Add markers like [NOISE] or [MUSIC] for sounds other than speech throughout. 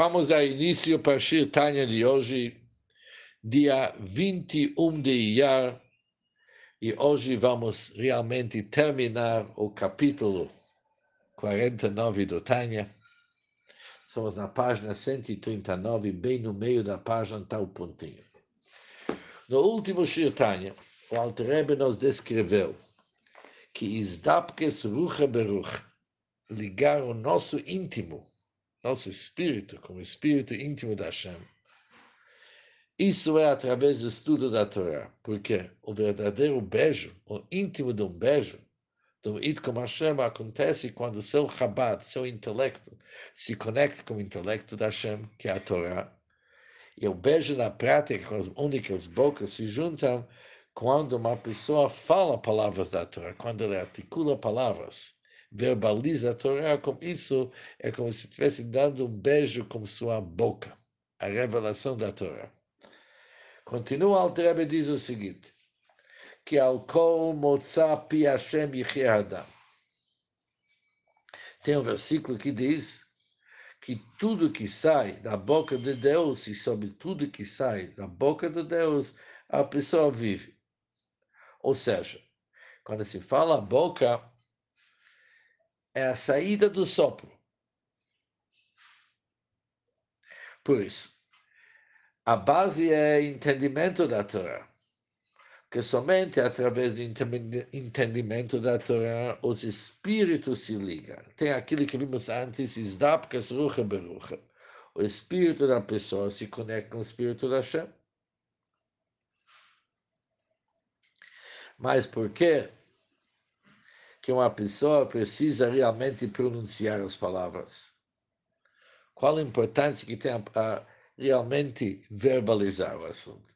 Vamos ao início para Shir Tanya de hoje, dia 21 de Iyar, e hoje vamos realmente terminar o capítulo 49 do Tanya. Estamos na página 139, bem no meio da página está o pontinho. No último Shir Tanya, o Alter nos descreveu que Isdapkes Rucha Beruch, ligar o nosso íntimo, nosso espírito, com o espírito íntimo da Hashem. Isso é através do estudo da Torá, porque o verdadeiro beijo, o íntimo de um beijo, do Id com Hashem, acontece quando seu Chabad, seu intelecto, se conecta com o intelecto da Hashem, que é a Torá. E o beijo na prática, com as bocas se juntam quando uma pessoa fala palavras da Torá, quando ele articula palavras verbaliza a Torá, com isso é como se estivesse dando um beijo com sua boca, a revelação da Torá. Continua o Rebbe diz o seguinte, que al kol motza pi Hashem adam. Tem um versículo que diz que tudo que sai da boca de Deus e sobre tudo que sai da boca de Deus, a pessoa vive. Ou seja, quando se fala boca, é a saída do sopro. Por isso, a base é entendimento da Torá. Que somente através do entendimento da Torá os espíritos se ligam. Tem aquilo que vimos antes, Isdapkas Rucha Berucha. O espírito da pessoa se conecta com o espírito da Hashem. Mas por quê? Que uma pessoa precisa realmente pronunciar as palavras. Qual a importância que tem a, realmente verbalizar o assunto?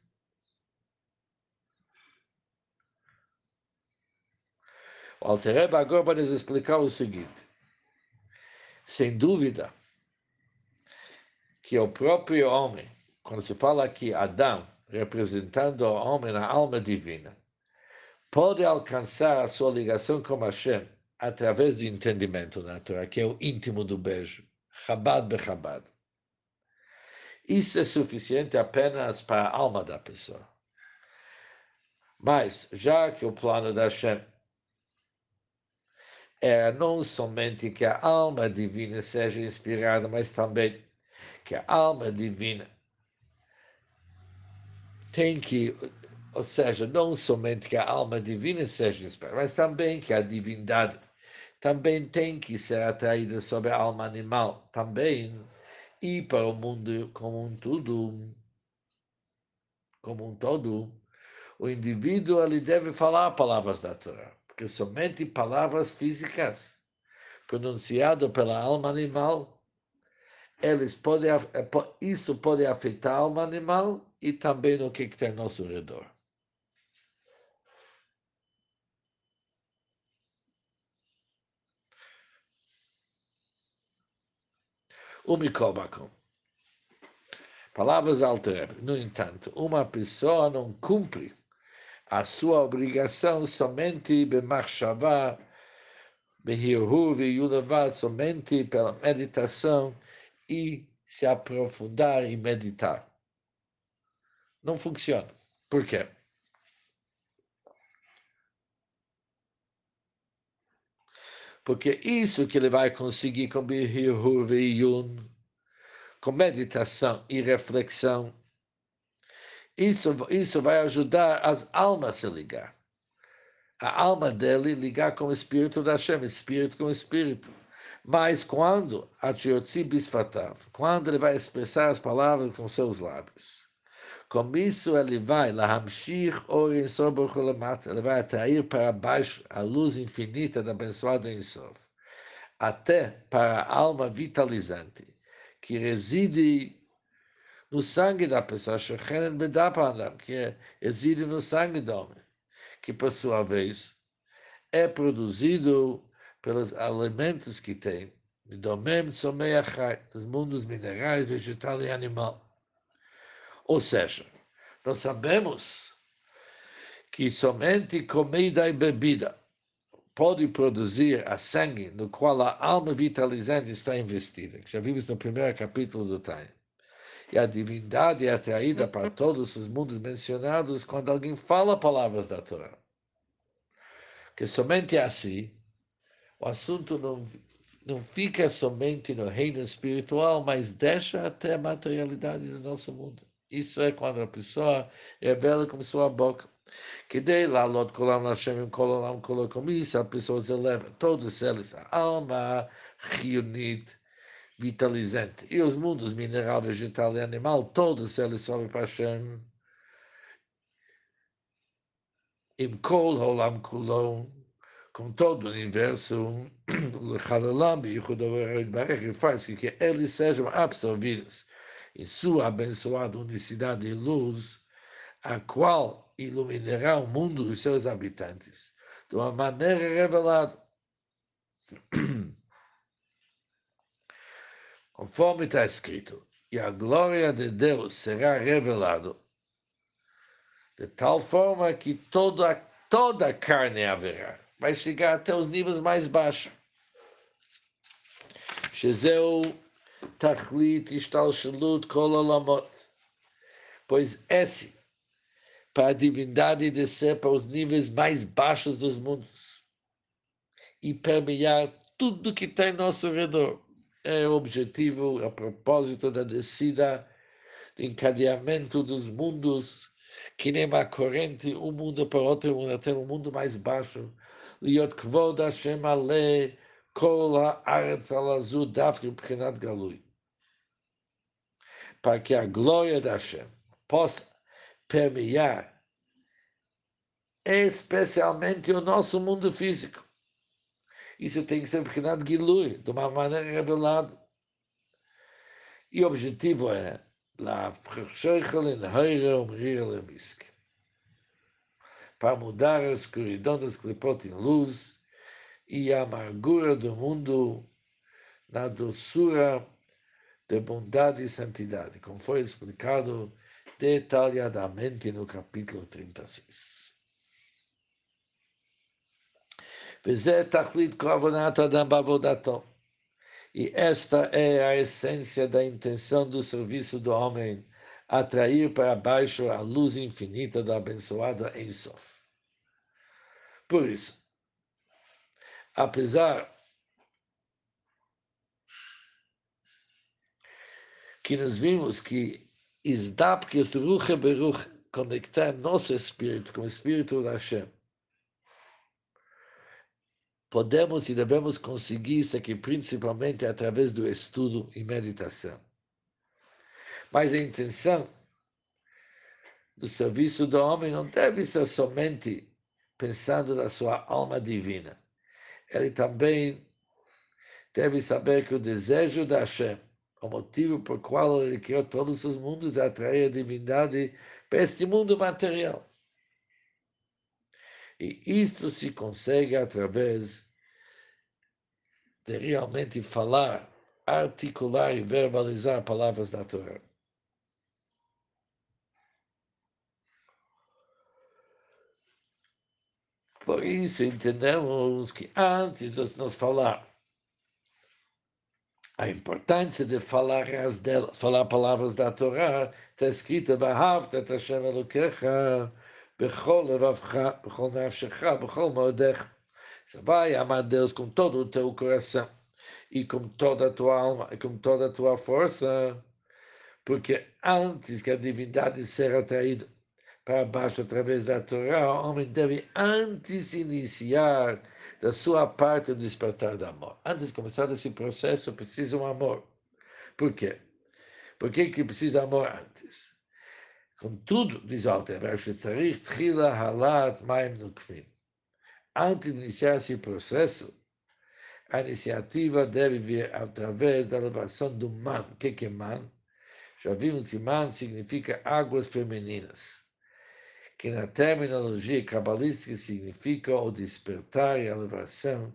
O Altereba agora vai nos explicar o seguinte. Sem dúvida que o próprio homem, quando se fala aqui Adão, representando o homem na alma divina, pode alcançar a sua ligação com Hashem através do entendimento na Torá, que é o íntimo do beijo. Chabad bechabad. Isso é suficiente apenas para a alma da pessoa. Mas, já que o plano da Hashem é não somente que a alma divina seja inspirada, mas também que a alma divina tem que ou seja, não somente que a alma divina seja inspirada, mas também que a divindade também tem que ser atraída sobre a alma animal, também, e para o mundo como um todo. Como um todo, o indivíduo ele deve falar palavras da Torá, porque somente palavras físicas pronunciadas pela alma animal eles podem, é, isso pode afetar a alma animal e também o que está ao nosso redor. O Mikobakum. Palavras alter. No entanto, uma pessoa não cumpre a sua obrigação somente bemachshavá, behirhu veyulevad, somente pela meditação e se aprofundar e meditar. Não funciona. Por quê? Porque isso que ele vai conseguir com Bihur Yun, com meditação e reflexão, isso, isso vai ajudar as almas a se ligar. A alma dele ligar com o espírito da Hashem, espírito com espírito. Mas quando, a Bisfatav, quando ele vai expressar as palavras com seus lábios, com isso ele vai, ele vai atrair para baixo a luz infinita da abençoada Ensof, até para a alma vitalizante, que reside no sangue da pessoa, que reside no sangue do homem, que por sua vez é produzido pelos alimentos que tem, dos mundos minerais, vegetal e animal. Ou seja, nós sabemos que somente comida e bebida pode produzir a sangue no qual a alma vitalizante está investida, que já vimos no primeiro capítulo do Tânia. E a divindade é atraída para todos os mundos mencionados quando alguém fala palavras da Torá. Que somente assim o assunto não, não fica somente no reino espiritual, mas deixa até a materialidade do nosso mundo. Isso é quando a pessoa revela com sua boca. Que de lá, Lot Kolam Hashem Kolam Kolam isso, a pessoa se eleva, todos eles, a alma reunida, vitalizante. E os mundos mineral, vegetal e animal, todos eles sobem para Hashem. Im Kol Holam Kulon, com todo o universo, [CLEARS THROAT] e faz com que eles sejam absorvidos em sua abençoada unicidade e luz, a qual iluminará o mundo e seus habitantes de uma maneira revelada. [CLEARS THROAT] Conforme está escrito, e a glória de Deus será revelada de tal forma que toda, toda a carne haverá vai chegar até os níveis mais baixos. Shezeu Tachlit Ishtalshalut Kol Pois é, esse, para a divindade descer para os níveis mais baixos dos mundos e permear tudo que está em nosso redor. É o objetivo, é a propósito da descida, do encadeamento dos mundos, que nem uma corrente, um mundo para outro mundo, até um mundo mais baixo. Liot kvod Hashem ale, Kol ha'aretz alazu dafke b'chinat galui. Para que a glória da Hashem possa permear especialmente o nosso mundo físico. Isso tem que ser b'chinat Galui, de uma maneira revelada. E o objetivo é para mudar a escuridão das clipotes em luz e a amargura do mundo na doçura de bondade e santidade, como foi explicado detalhadamente no capítulo 36. E esta é a essência da intenção do serviço do homem, atrair para baixo a luz infinita do abençoado Ensof. Por isso, apesar que nós vimos que Isdap, que o Ruch Beruch, conectar nosso espírito com o espírito da Hashem, podemos e devemos conseguir isso aqui principalmente através do estudo e meditação. Mas a intenção do serviço do homem não deve ser somente pensando na sua alma divina. Ele também deve saber que o desejo da Hashem, o motivo por qual ele criou todos os mundos, é atrair a divindade para este mundo material. E isto se consegue através de realmente falar, articular e verbalizar palavras Torá. Por isso, entendemos que antes de nos falar a importância de falar as delas, falar palavras da Torá, está escrito, Vahavta Hashem Elokecha, bechol levavcha, bechol nafshecha, bechol moedecha. Você vai amar Deus com todo o teu coração e com toda a tua alma e com toda a tua força, porque antes que a divindade seja atraída para baixo através da Torá, o homem deve antes iniciar da sua parte o despertar do amor. Antes de começar esse processo, precisa um amor. Por quê? Por que, que precisa amor antes? Contudo, diz o Alter Antes de iniciar esse processo, a iniciativa deve vir através da elevação do man. O que é man? Já vimos que man significa águas femininas que na terminologia cabalística significa o despertar e a elevação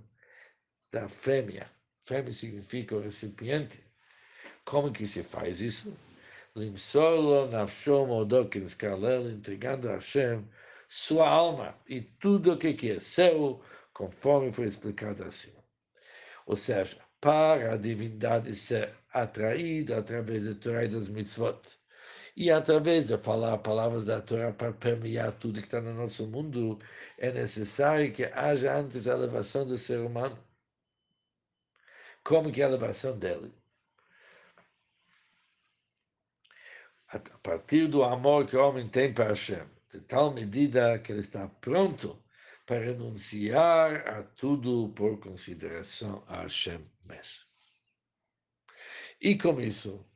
da fêmea. Fêmea significa o recipiente. Como que se faz isso? Limsolo nafshom odokin skalel, entregando a Hashem sua alma e tudo o que é seu, conforme foi explicado assim. Ou seja, para a divindade ser atraída através da Torá e das mitzvot, e através de falar palavras da Torá para permear tudo que está no nosso mundo, é necessário que haja antes a elevação do ser humano. Como que é a elevação dele? A partir do amor que o homem tem para Hashem, de tal medida que ele está pronto para renunciar a tudo por consideração a Hashem mesmo. E com isso,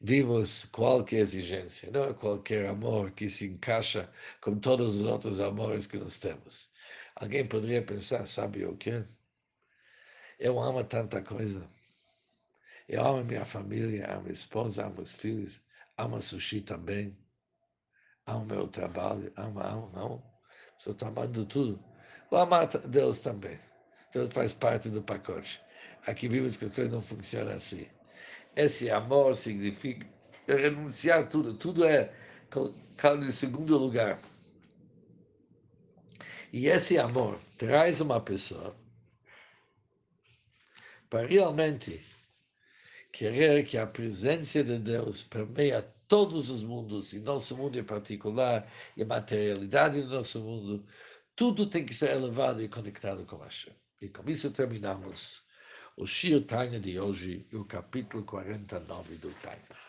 vimos qualquer exigência, não é qualquer amor que se encaixa com todos os outros amores que nós temos. Alguém poderia pensar, sabe o quê? Eu amo tanta coisa. Eu amo minha família, amo minha esposa, amo meus filhos, amo sushi também, amo meu trabalho, amo, amo, não. Estou amando tudo. Vou amar Deus também. Deus faz parte do pacote. Aqui vimos que as coisas não funcionam assim. Esse amor significa renunciar a tudo. Tudo é colocado em segundo lugar. E esse amor traz uma pessoa para realmente querer que a presença de Deus permeia todos os mundos, e nosso mundo em particular, e a materialidade do nosso mundo, tudo tem que ser elevado e conectado com Hashem. E com isso terminamos o Shir Tanya de hoje e o capítulo 49 do Tanya.